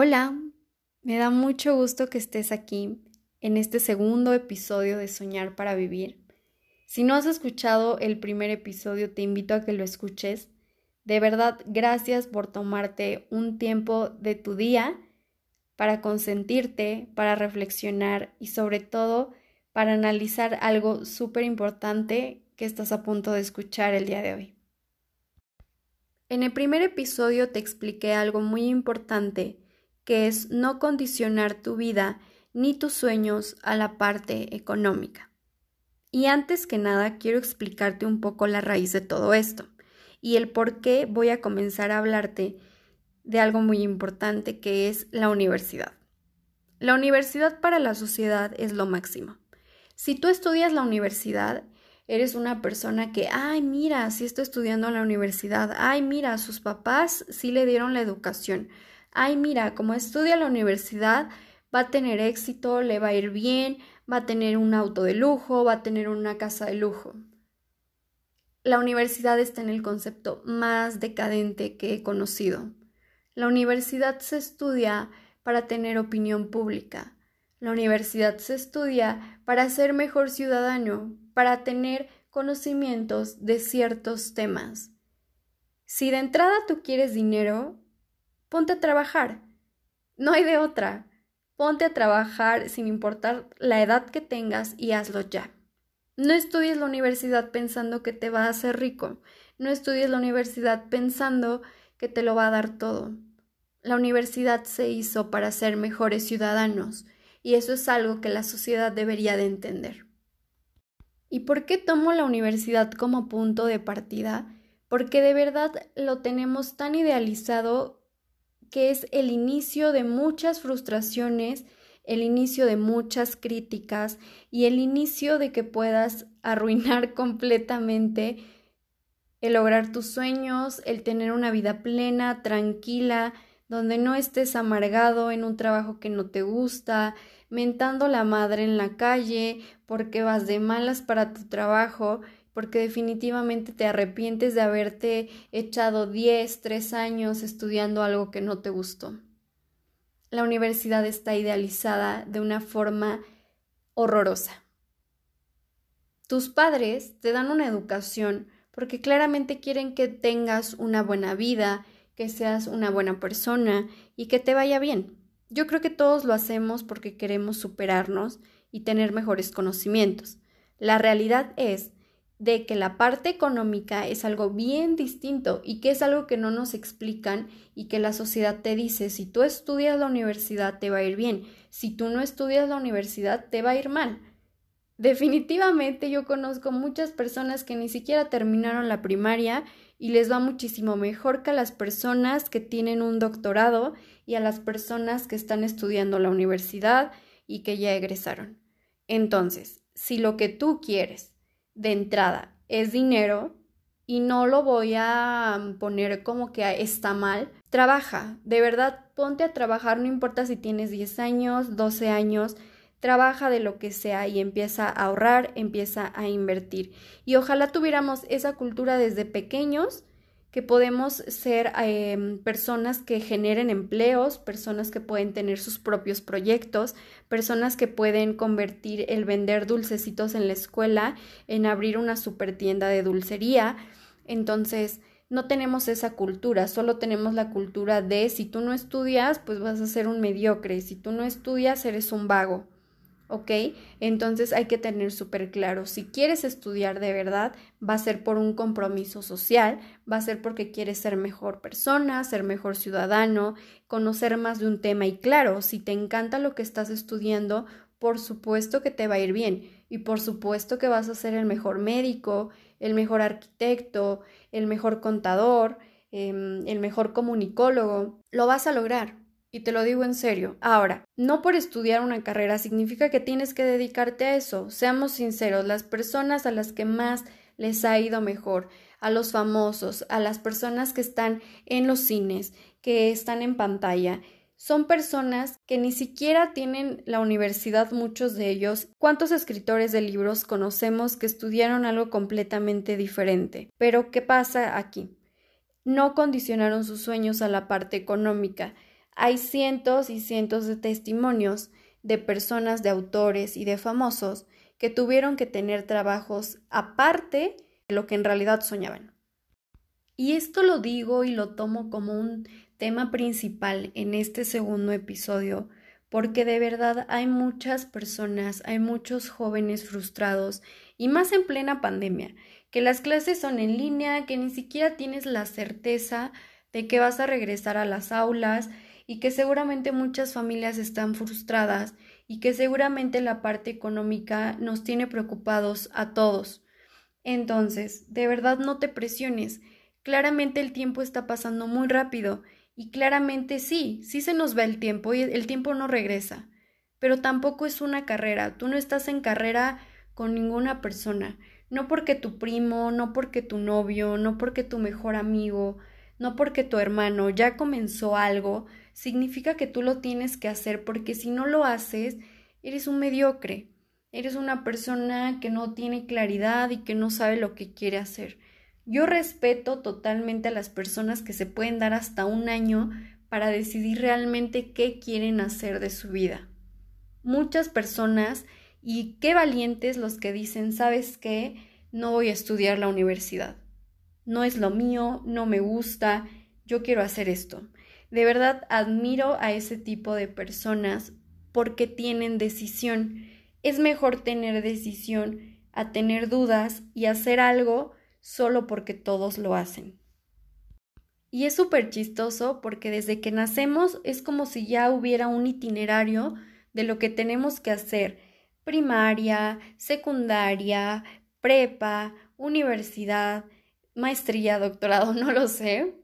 Hola, me da mucho gusto que estés aquí en este segundo episodio de Soñar para Vivir. Si no has escuchado el primer episodio, te invito a que lo escuches. De verdad, gracias por tomarte un tiempo de tu día para consentirte, para reflexionar y sobre todo para analizar algo súper importante que estás a punto de escuchar el día de hoy. En el primer episodio te expliqué algo muy importante que es no condicionar tu vida ni tus sueños a la parte económica. Y antes que nada quiero explicarte un poco la raíz de todo esto y el por qué voy a comenzar a hablarte de algo muy importante que es la universidad. La universidad para la sociedad es lo máximo. Si tú estudias la universidad, eres una persona que, ay, mira, si está estudiando en la universidad, ay, mira, sus papás sí le dieron la educación, ay, mira, como estudia la universidad, va a tener éxito, le va a ir bien, va a tener un auto de lujo, va a tener una casa de lujo. La universidad está en el concepto más decadente que he conocido. La universidad se estudia para tener opinión pública. La universidad se estudia para ser mejor ciudadano, para tener conocimientos de ciertos temas. Si de entrada tú quieres dinero, ponte a trabajar. No hay de otra. Ponte a trabajar sin importar la edad que tengas y hazlo ya. No estudies la universidad pensando que te va a hacer rico. No estudies la universidad pensando que te lo va a dar todo. La universidad se hizo para ser mejores ciudadanos y eso es algo que la sociedad debería de entender. ¿Y por qué tomo la universidad como punto de partida? Porque de verdad lo tenemos tan idealizado que es el inicio de muchas frustraciones, el inicio de muchas críticas y el inicio de que puedas arruinar completamente el lograr tus sueños, el tener una vida plena, tranquila, donde no estés amargado en un trabajo que no te gusta, mentando la madre en la calle porque vas de malas para tu trabajo porque definitivamente te arrepientes de haberte echado 10, 3 años estudiando algo que no te gustó. La universidad está idealizada de una forma horrorosa. Tus padres te dan una educación porque claramente quieren que tengas una buena vida, que seas una buena persona y que te vaya bien. Yo creo que todos lo hacemos porque queremos superarnos y tener mejores conocimientos. La realidad es de que la parte económica es algo bien distinto y que es algo que no nos explican y que la sociedad te dice, si tú estudias la universidad te va a ir bien, si tú no estudias la universidad te va a ir mal. Definitivamente yo conozco muchas personas que ni siquiera terminaron la primaria y les va muchísimo mejor que a las personas que tienen un doctorado y a las personas que están estudiando la universidad y que ya egresaron. Entonces, si lo que tú quieres de entrada es dinero y no lo voy a mm, poner como que está mal. Trabaja, de verdad, ponte a trabajar, no importa si tienes 10 años, 12 años, trabaja de lo que sea y empieza a ahorrar, empieza a invertir. Y ojalá tuviéramos esa cultura desde pequeños que podemos ser em, personas que generen empleos, personas que pueden tener sus propios proyectos, personas que pueden convertir el vender dulcecitos en la escuela en abrir una super tienda de dulcería. Entonces, no tenemos esa cultura, solo tenemos la cultura de si tú no estudias, pues vas a ser un mediocre, si tú no estudias, eres un vago. ¿Ok? Entonces hay que tener súper claro, si quieres estudiar de verdad, va a ser por un compromiso social, va a ser porque quieres ser mejor persona, ser mejor ciudadano, conocer más de un tema y claro, si te encanta lo que estás estudiando, por supuesto que te va a ir bien y por supuesto que vas a ser el mejor médico, el mejor arquitecto, el mejor contador, em, el mejor comunicólogo, lo vas a lograr. Y te lo digo en serio. Ahora, no por estudiar una carrera significa que tienes que dedicarte a eso. Seamos sinceros, las personas a las que más les ha ido mejor, a los famosos, a las personas que están en los cines, que están en pantalla, son personas que ni siquiera tienen la universidad, muchos de ellos. ¿Cuántos escritores de libros conocemos que estudiaron algo completamente diferente? Pero, ¿qué pasa aquí? No condicionaron sus sueños a la parte económica Hay cientos y cientos de testimonios de personas, de autores y de famosos que tuvieron que tener trabajos aparte de lo que en realidad soñaban. Y esto lo digo y lo tomo como un tema principal en este segundo episodio, porque de verdad hay muchas personas, hay muchos jóvenes frustrados, y más en plena pandemia, que las clases son en línea, que ni siquiera tienes la certeza de que vas a regresar a las aulas y que seguramente muchas familias están frustradas y que seguramente la parte económica nos tiene preocupados a todos. Entonces, de verdad no te presiones. Claramente el tiempo está pasando muy rápido y claramente sí, sí se nos va el tiempo y el tiempo no regresa. Pero tampoco es una carrera. Tú no estás en carrera con ninguna persona. No porque tu primo, no porque tu novio, no porque tu mejor amigo, no porque tu hermano ya comenzó algo, significa que tú lo tienes que hacer porque si no lo haces, eres un mediocre, eres una persona que no tiene claridad y que no sabe lo que quiere hacer. Yo respeto totalmente a las personas que se pueden dar hasta un año para decidir realmente qué quieren hacer de su vida. Muchas personas, y qué valientes los que dicen, ¿sabes qué? No voy a estudiar la universidad. No es lo mío, no me gusta, yo quiero hacer esto. De verdad admiro a ese tipo de personas porque tienen decisión. Es mejor tener decisión a tener dudas y hacer algo solo porque todos lo hacen. Y es súper chistoso porque desde que nacemos es como si ya hubiera un itinerario de lo que tenemos que hacer. Primaria, secundaria, prepa, universidad, maestría, doctorado, no lo sé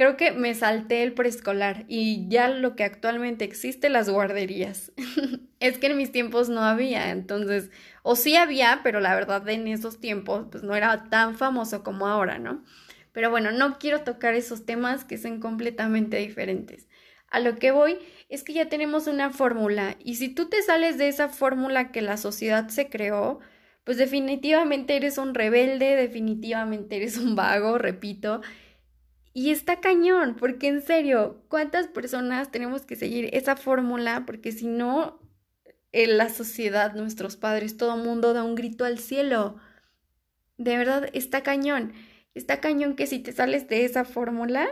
creo que me salté el preescolar y ya lo que actualmente existe, las guarderías. es que en mis tiempos no había, entonces, o sí había, pero la verdad en esos tiempos pues no era tan famoso como ahora, ¿no? Pero bueno, no quiero tocar esos temas que son completamente diferentes. A lo que voy es que ya tenemos una fórmula y si tú te sales de esa fórmula que la sociedad se creó, pues definitivamente eres un rebelde, definitivamente eres un vago, repito, y está cañón, porque en serio, ¿cuántas personas tenemos que seguir esa fórmula? Porque si no, en la sociedad, nuestros padres, todo mundo da un grito al cielo. De verdad, está cañón. Está cañón que si te sales de esa fórmula,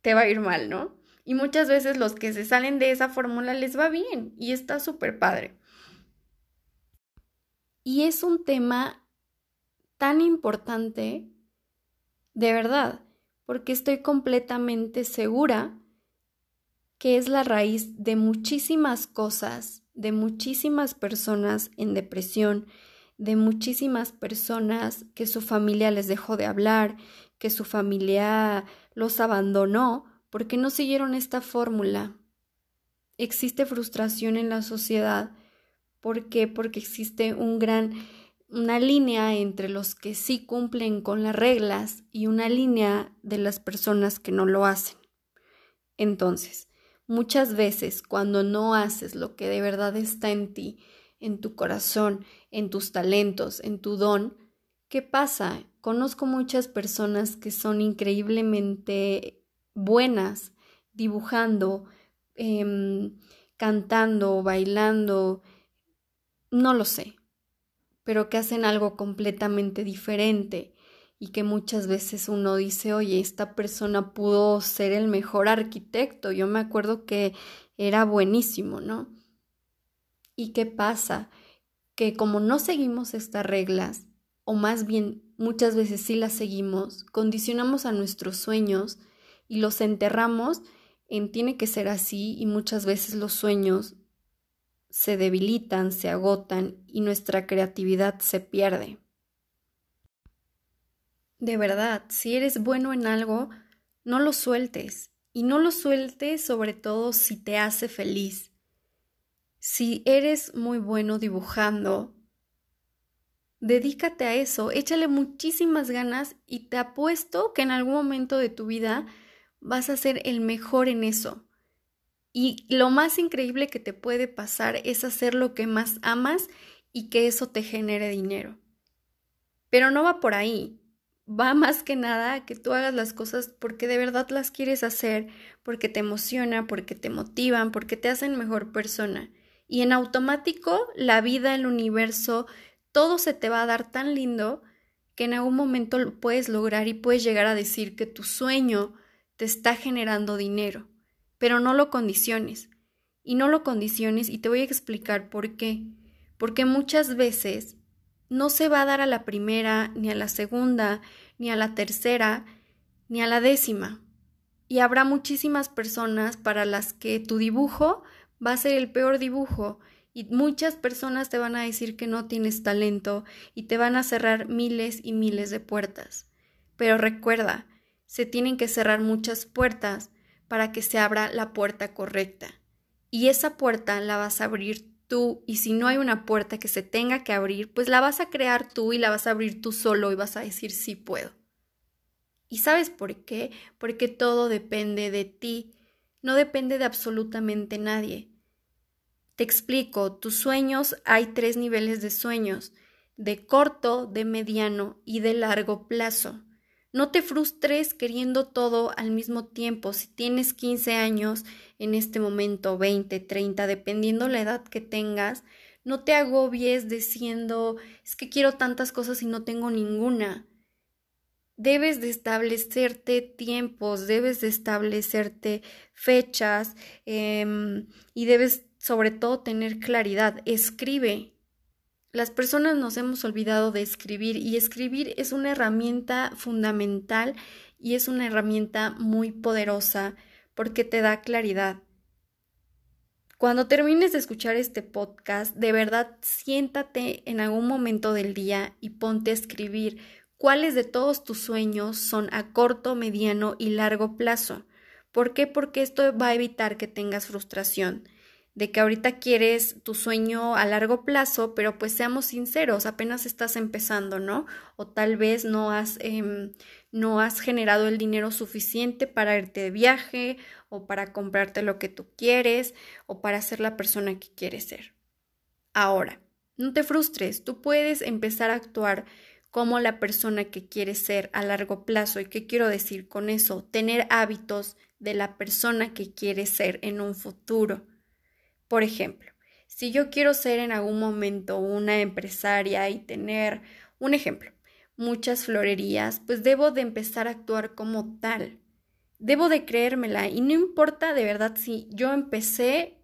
te va a ir mal, ¿no? Y muchas veces los que se salen de esa fórmula les va bien y está súper padre. Y es un tema tan importante de verdad, porque estoy completamente segura que es la raíz de muchísimas cosas, de muchísimas personas en depresión, de muchísimas personas que su familia les dejó de hablar, que su familia los abandonó porque no siguieron esta fórmula. Existe frustración en la sociedad. ¿Por qué? Porque existe un gran una línea entre los que sí cumplen con las reglas y una línea de las personas que no lo hacen. Entonces, muchas veces cuando no haces lo que de verdad está en ti, en tu corazón, en tus talentos, en tu don, ¿qué pasa? Conozco muchas personas que son increíblemente buenas dibujando, em, cantando, bailando, no lo sé, pero que hacen algo completamente diferente y que muchas veces uno dice, oye, esta persona pudo ser el mejor arquitecto, yo me acuerdo que era buenísimo, ¿no? ¿Y qué pasa? Que como no seguimos estas reglas, o más bien muchas veces sí las seguimos, condicionamos a nuestros sueños y los enterramos en tiene que ser así y muchas veces los sueños se debilitan, se agotan y nuestra creatividad se pierde. De verdad, si eres bueno en algo, no lo sueltes y no lo sueltes sobre todo si te hace feliz. Si eres muy bueno dibujando, dedícate a eso, échale muchísimas ganas y te apuesto que en algún momento de tu vida vas a ser el mejor en eso. Y lo más increíble que te puede pasar es hacer lo que más amas y que eso te genere dinero. Pero no va por ahí. va más que nada que tú hagas las cosas porque de verdad las quieres hacer, porque te emociona, porque te motivan, porque te hacen mejor persona. Y en automático, la vida, el universo, todo se te va a dar tan lindo que en algún momento lo puedes lograr y puedes llegar a decir que tu sueño te está generando dinero, pero no lo condiciones. Y no lo condiciones y te voy a explicar por qué. Porque muchas veces no se va a dar a la primera, ni a la segunda, ni a la tercera, ni a la décima. Y habrá muchísimas personas para las que tu dibujo va a ser el peor dibujo y muchas personas te van a decir que no tienes talento y te van a cerrar miles y miles de puertas. Pero recuerda, se tienen que cerrar muchas puertas para que se abra la puerta correcta. Y esa puerta la vas a abrir tú y si no hay una puerta que se tenga que abrir, pues la vas a crear tú y la vas a abrir tú solo y vas a decir sí puedo. ¿Y sabes por qué? Porque todo depende de ti, no depende de absolutamente nadie. Te explico, tus sueños hay tres niveles de sueños, de corto, de mediano y de largo plazo. No te frustres queriendo todo al mismo tiempo. Si tienes 15 años, en este momento 20, 30, dependiendo la edad que tengas, no te agobies diciendo, es que quiero tantas cosas y no tengo ninguna. Debes de establecerte tiempos, debes de establecerte fechas em, y debes sobre todo tener claridad. Escribe, las personas nos hemos olvidado de escribir y escribir es una herramienta fundamental y es una herramienta muy poderosa porque te da claridad. Cuando termines de escuchar este podcast, de verdad siéntate en algún momento del día y ponte a escribir cuáles de todos tus sueños son a corto, mediano y largo plazo. ¿Por qué? Porque esto va a evitar que tengas frustración de que ahorita quieres tu sueño a largo plazo, pero pues seamos sinceros, apenas estás empezando, ¿no? O tal vez no has, em, no has generado el dinero suficiente para irte de viaje o para comprarte lo que tú quieres o para ser la persona que quieres ser. Ahora, no te frustres, tú puedes empezar a actuar como la persona que quieres ser a largo plazo. ¿Y qué quiero decir con eso? Tener hábitos de la persona que quieres ser en un futuro. Por ejemplo, si yo quiero ser en algún momento una empresaria y tener, un ejemplo, muchas florerías, pues debo de empezar a actuar como tal. Debo de creérmela y no importa de verdad si yo empecé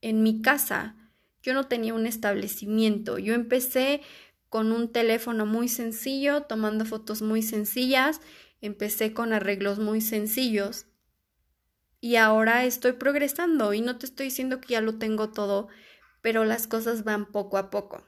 en mi casa, yo no tenía un establecimiento, yo empecé con un teléfono muy sencillo, tomando fotos muy sencillas, empecé con arreglos muy sencillos y ahora estoy progresando y no te estoy diciendo que ya lo tengo todo, pero las cosas van poco a poco.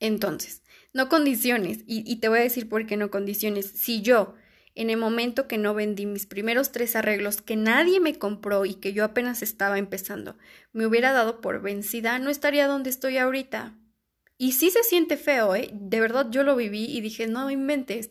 Entonces, no condiciones, y, te voy a decir por qué no condiciones. Si yo, en el momento que no vendí mis primeros tres arreglos que nadie me compró y que yo apenas estaba empezando, me hubiera dado por vencida, no estaría donde estoy ahorita. Y sí se siente feo, ¿eh? De verdad yo lo viví y dije, no inventes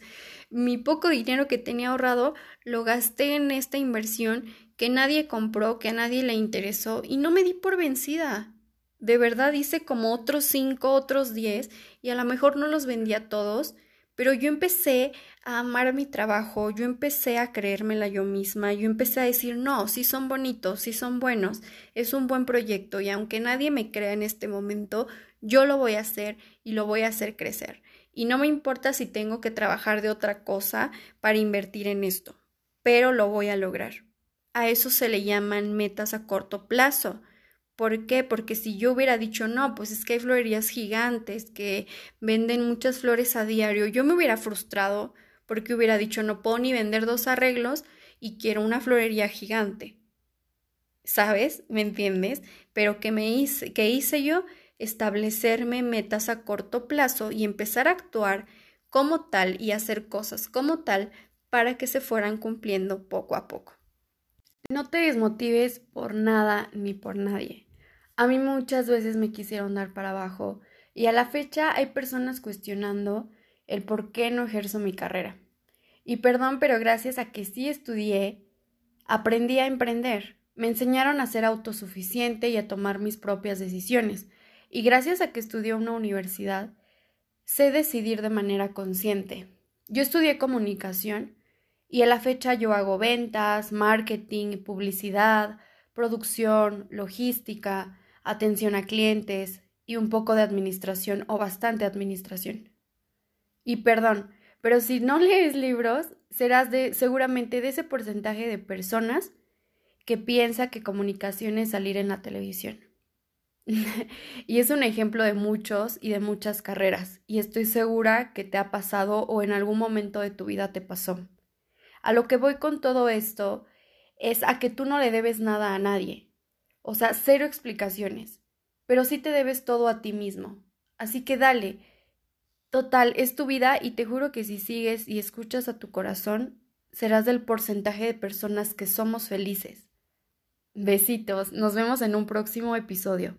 mi poco dinero que tenía ahorrado lo gasté en esta inversión que nadie compró, que a nadie le interesó y no me di por vencida. De verdad hice como otros cinco, otros diez y a lo mejor no los vendía todos, pero yo empecé a amar mi trabajo, yo empecé a creérmela yo misma, yo empecé a decir, no, sí son bonitos, sí son buenos, es un buen proyecto y aunque nadie me crea en este momento, yo lo voy a hacer y lo voy a hacer crecer y no me importa si tengo que trabajar de otra cosa para invertir en esto, pero lo voy a lograr. A eso se le llaman metas a corto plazo. ¿Por qué? Porque si yo hubiera dicho, no, pues es que hay florerías gigantes que venden muchas flores a diario, yo me hubiera frustrado porque hubiera dicho, no puedo ni vender dos arreglos y quiero una florería gigante. ¿Sabes? ¿Me entiendes? Pero ¿qué me hice? ¿Qué hice yo? Establecerme metas a corto plazo y empezar a actuar como tal y hacer cosas como tal para que se fueran cumpliendo poco a poco. No te desmotives por nada ni por nadie. A mí muchas veces me quisieron dar para abajo y a la fecha hay personas cuestionando el por qué no ejerzo mi carrera. Y perdón, pero gracias a que sí estudié, aprendí a emprender. Me enseñaron a ser autosuficiente y a tomar mis propias decisiones y gracias a que estudió una universidad, sé decidir de manera consciente. Yo estudié comunicación y a la fecha yo hago ventas, marketing, publicidad, producción, logística, atención a clientes y un poco de administración o bastante administración. Y perdón, pero si no lees libros, serás de seguramente de ese porcentaje de personas que piensa que comunicación es salir en la televisión. y es un ejemplo de muchos y de muchas carreras, y estoy segura que te ha pasado o en algún momento de tu vida te pasó. A lo que voy con todo esto es a que tú no le debes nada a nadie. O sea, cero explicaciones. Pero sí te debes todo a ti mismo. Así que dale. Total, es tu vida y te juro que si sigues y escuchas a tu corazón, serás del porcentaje de personas que somos felices. Besitos, nos vemos en un próximo episodio.